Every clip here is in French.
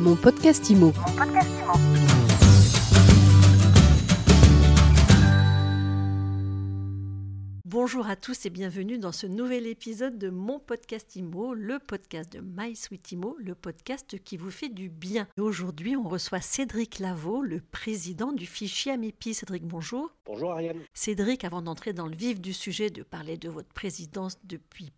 Mon podcast IMO. Bonjour à tous et bienvenue dans ce nouvel épisode de mon podcast IMO, le podcast de My Sweet IMO, le podcast qui vous fait du bien. Aujourd'hui, on reçoit Cédric Lavaux, le président du fichier Amépi. Cédric, bonjour. Bonjour Ariane. Cédric, avant d'entrer dans le vif du sujet, de parler de votre présidence depuis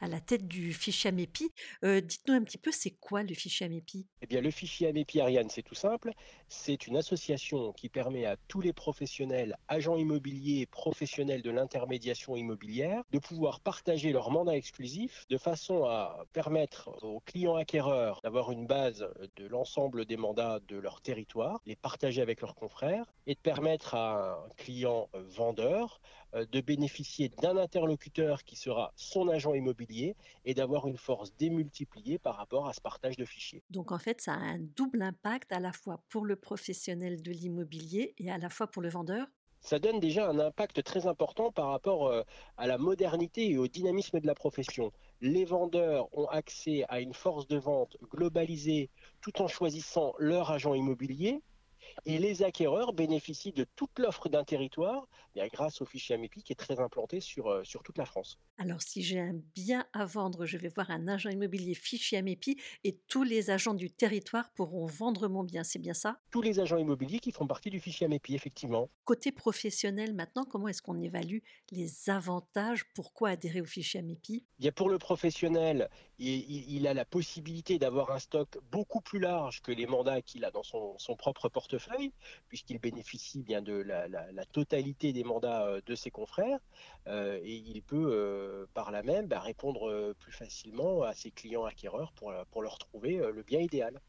à la tête du fichier Amépi, euh, dites-nous un petit peu, c'est quoi le fichier Amépi Eh bien, le fichier Amépi, Ariane, c'est tout simple. C'est une association qui permet à tous les professionnels, agents immobiliers professionnels de l'intermédiation immobilière de pouvoir partager leur mandat exclusif de façon à permettre aux clients acquéreurs d'avoir une base de l'ensemble des mandats de leur territoire, les partager avec leurs confrères et de permettre à un client vendeur euh, de bénéficier d'un interlocuteur qui sera son agent immobilier et d'avoir une force démultipliée par rapport à ce partage de fichiers. Donc en fait, ça a un double impact à la fois pour le professionnel de l'immobilier et à la fois pour le vendeur ça donne déjà un impact très important par rapport euh, à la modernité et au dynamisme de la profession. Les vendeurs ont accès à une force de vente globalisée tout en choisissant leur agent immobilier. Et les acquéreurs bénéficient de toute l'offre d'un territoire grâce au fichier Amépi qui est très implanté sur, euh, sur toute la France. Alors, si j'ai un bien à vendre, je vais voir un agent immobilier fichier Amépi et tous les agents du territoire pourront vendre mon bien. C'est bien ça? Tous les agents immobiliers qui font partie du fichier Amépi, effectivement. Côté professionnel, maintenant, comment est-ce qu'on évalue les avantages? Pourquoi adhérer au fichier Amépi Bien, Pour le professionnel, il, a la possibilité d'avoir un stock beaucoup plus large que les mandats qu'il a dans son, propre portefeuille, puisqu'il bénéficie bien de la, totalité des mandats euh, de ses confrères euh, et il peut euh, par là même bah, répondre plus facilement à ses clients acquéreurs pour, pour leur trouver le bien idéal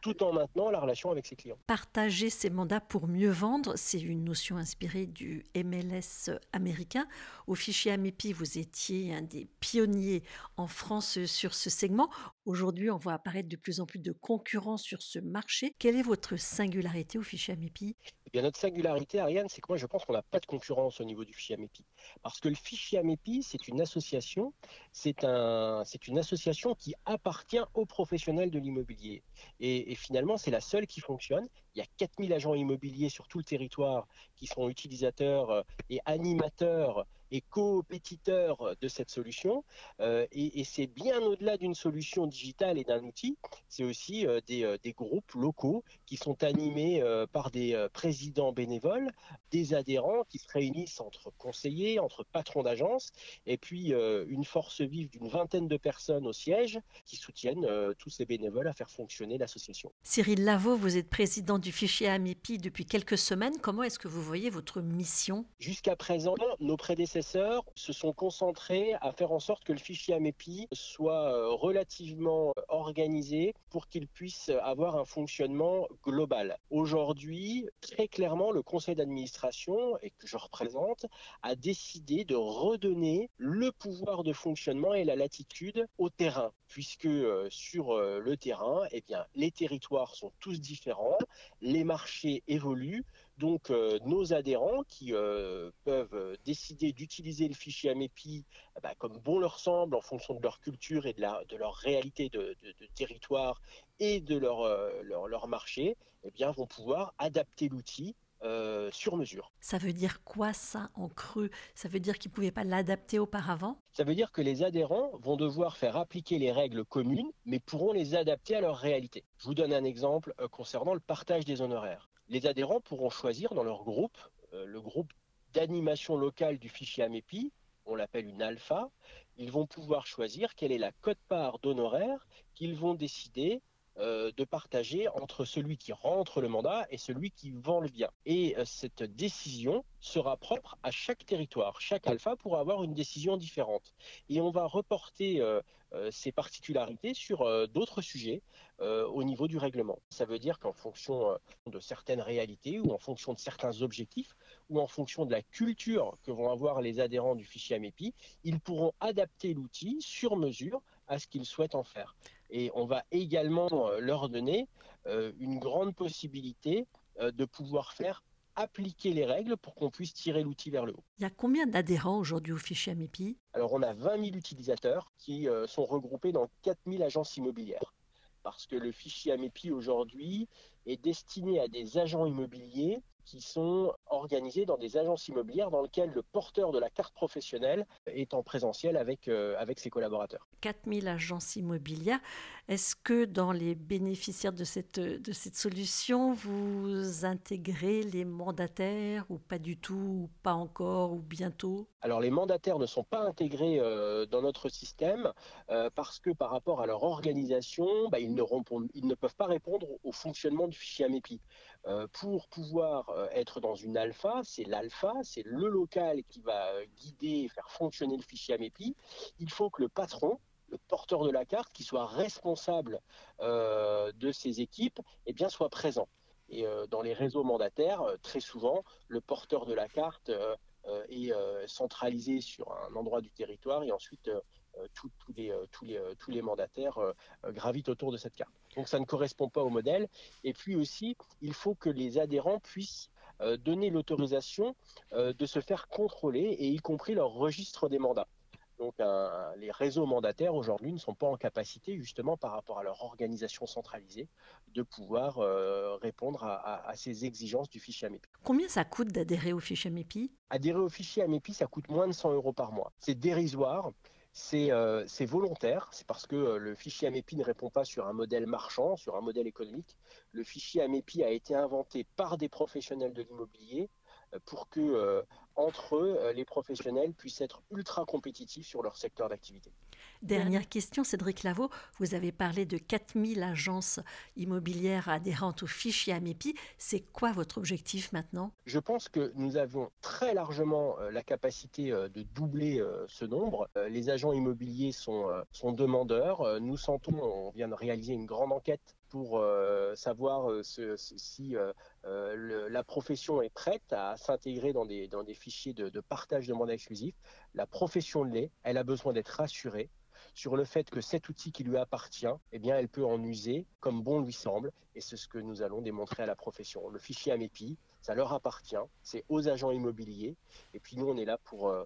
tout en maintenant la relation avec ses clients. Partager ses mandats pour mieux vendre, c'est une notion inspirée du MLS américain. Au fichier Amepi, vous étiez un des pionniers en France sur ce segment. Aujourd'hui, on voit apparaître de plus en plus de concurrents sur ce marché. Quelle est votre singularité au fichier Amepi eh bien, notre singularité, Ariane, c'est que moi, je pense qu'on n'a pas de concurrence au niveau du fichier Amepi. Parce que le fichier Amepi, c'est une association, c'est un, une association qui appartient aux professionnels de l'immobilier. Et, et, finalement, c'est la seule qui fonctionne. Il y a 4000 agents immobiliers sur tout le territoire qui sont utilisateurs euh, et animateurs et compétiteur de cette solution. Euh, et, c'est bien au-delà d'une solution digitale et d'un outil, c'est aussi euh, euh, des, groupes locaux qui sont animés par des présidents bénévoles, des adhérents qui se réunissent entre conseillers, entre patrons d'agence, et puis une force vive d'une vingtaine de personnes au siège qui soutiennent tous ces bénévoles à faire fonctionner l'association. Cyril Lavaux, vous êtes président du fichier AMIPI depuis quelques semaines. Comment est-ce que vous voyez votre mission? Jusqu'à présent, nos prédécesseurs se sont concentrés à faire en sorte que le fichier AMEPI soit euh, relativement euh, organisé pour qu'il puisse avoir un fonctionnement global. Aujourd'hui, très clairement, le conseil d'administration, et que je représente, a décidé de redonner le pouvoir de fonctionnement et la latitude au terrain, puisque euh, sur le terrain, eh bien, les territoires sont tous différents, les marchés évoluent, donc euh, nos adhérents qui euh, peuvent euh, décider d'utiliser le fichier AMEPI bah, comme bon leur semble en fonction de leur culture et de, leur réalité de, territoire et de leur, marché, eh bien, vont pouvoir adapter l'outil sur mesure. Ça veut dire quoi ça en creux? Ça veut dire qu'ils ne pouvaient pas l'adapter auparavant? Ça veut dire que les adhérents vont devoir faire appliquer les règles communes, mais pourront les adapter à leur réalité. Je vous donne un exemple concernant le partage des honoraires les adhérents pourront choisir dans leur groupe, euh, le groupe d'animation locale du fichier AMEPI, on l'appelle une alpha, ils vont pouvoir choisir quelle est la cote-part d'honoraires qu'ils vont décider euh, de partager entre celui qui rentre le mandat et celui qui vend le bien. Et euh, cette décision sera propre à chaque territoire. Chaque alpha pourra avoir une décision différente. Et on va reporter euh, ces particularités sur d'autres sujets au niveau du règlement. Ça veut dire qu'en fonction de certaines réalités ou en fonction de certains objectifs ou en fonction de la culture que vont avoir les adhérents du fichier AMEPI, ils pourront adapter l'outil sur mesure à ce qu'ils souhaitent en faire. Et on va également euh, leur donner euh, une grande possibilité euh, de pouvoir faire appliquer les règles pour qu'on puisse tirer l'outil vers le haut. Il y a combien d'adhérents aujourd'hui au fichier AMEPI Alors on a 20 000 utilisateurs qui sont regroupés dans 4 000 agences immobilières. parce que le fichier AMEPI aujourd'hui est destiné à des agents immobiliers qui sont organisés dans des agences immobilières dans lesquelles le porteur de la carte professionnelle est en présentiel avec, euh, avec ses collaborateurs. 4000 agences immobilières. Est-ce que dans les bénéficiaires de cette, de cette solution, vous intégrez les mandataires ou pas du tout, ou pas encore, ou bientôt? Alors les mandataires ne sont pas intégrés euh, dans notre système euh, parce que par rapport à leur organisation, bah, ils, ne ils ne peuvent pas répondre au fonctionnement du fichier AMEPI. Pour pouvoir être dans une alpha, c'est l'alpha, c'est le local qui va euh, guider faire fonctionner le fichier AMEPI. Il faut que le patron, le porteur de la carte, qui soit responsable euh, de ces équipes, eh bien, soit présent. Et euh, dans les réseaux mandataires, très souvent, le porteur de la carte est centralisé sur un endroit du territoire et ensuite tous, les, tous, les, tous les mandataires gravitent autour de cette carte. Donc ça ne correspond pas au modèle. Et puis aussi, il faut que les adhérents puissent euh, donner l'autorisation euh, de se faire contrôler, et y compris leur registre des mandats. Donc les réseaux mandataires aujourd'hui ne sont pas en capacité, justement par rapport à leur organisation centralisée, de pouvoir euh, répondre à, ces exigences du fichier AMEPI. Combien ça coûte d'adhérer au fichier AMEPI Adhérer au fichier AMEPI, ça coûte moins de 100 euros par mois. C'est dérisoire. Euh, c'est volontaire, c'est parce que euh, le fichier AMEPI ne répond pas sur un modèle marchand, sur un modèle économique. Le fichier AMEPI a été inventé par des professionnels de l'immobilier euh, pour que entre eux, euh, les professionnels puissent être ultra compétitifs sur leur secteur d'activité. Dernière question, Cédric Lavaux. Vous avez parlé de 4000 agences immobilières adhérentes au fichier AMEPI. C'est quoi votre objectif maintenant? Je pense que nous avons très largement euh, la capacité euh, de doubler ce nombre. Les agents immobiliers sont, sont demandeurs. Nous sentons, on vient de réaliser une grande enquête pour savoir si la profession est prête à s'intégrer dans des, fichiers de, partage de mandat exclusif. La profession l'est, elle a besoin d'être rassurée sur le fait que cet outil qui lui appartient, eh bien, elle peut en user comme bon lui semble, et c'est ce que nous allons démontrer à la profession. Le fichier AMEPI, ça leur appartient, c'est aux agents immobiliers, et puis nous, on est là pour, euh,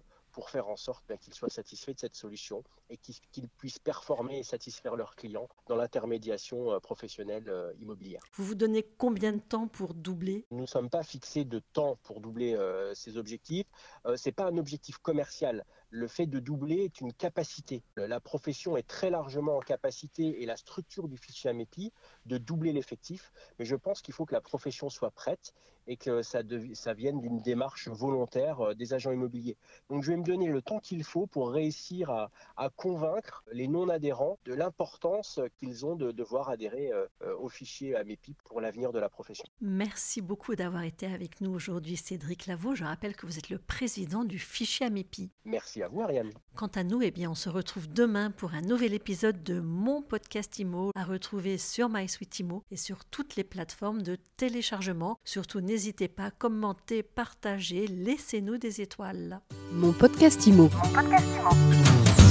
faire en sorte ben, qu'ils soient satisfaits de cette solution et qu'ils puissent performer et satisfaire leurs clients dans l'intermédiation euh, professionnelle euh, immobilière. Vous vous donnez combien de temps pour doubler? Nous ne sommes pas fixés de temps pour doubler euh, ces objectifs. Ce n'est pas un objectif commercial. Le fait de doubler est une capacité. La profession est très largement en capacité et la structure du fichier AMEPI de doubler l'effectif. Mais je pense qu'il faut que la profession soit prête et que ça, ça vienne d'une démarche volontaire des agents immobiliers. Donc je vais me donner le temps qu'il faut pour réussir à, convaincre les non-adhérents de l'importance qu'ils ont de devoir adhérer euh, au fichier AMEPI pour l'avenir de la profession. Merci beaucoup d'avoir été avec nous aujourd'hui, Cédric Lavaux. Je rappelle que vous êtes le président du fichier AMEPI. Merci à vous, Ariane. Quant à nous, eh bien, on se retrouve demain pour un nouvel épisode de mon podcast IMO à retrouver sur MySuite et sur toutes les plateformes de téléchargement. Surtout, n'hésitez pas à commenter, partager, laissez-nous des étoiles. Mon podcast IMO. Mon podcast IMO.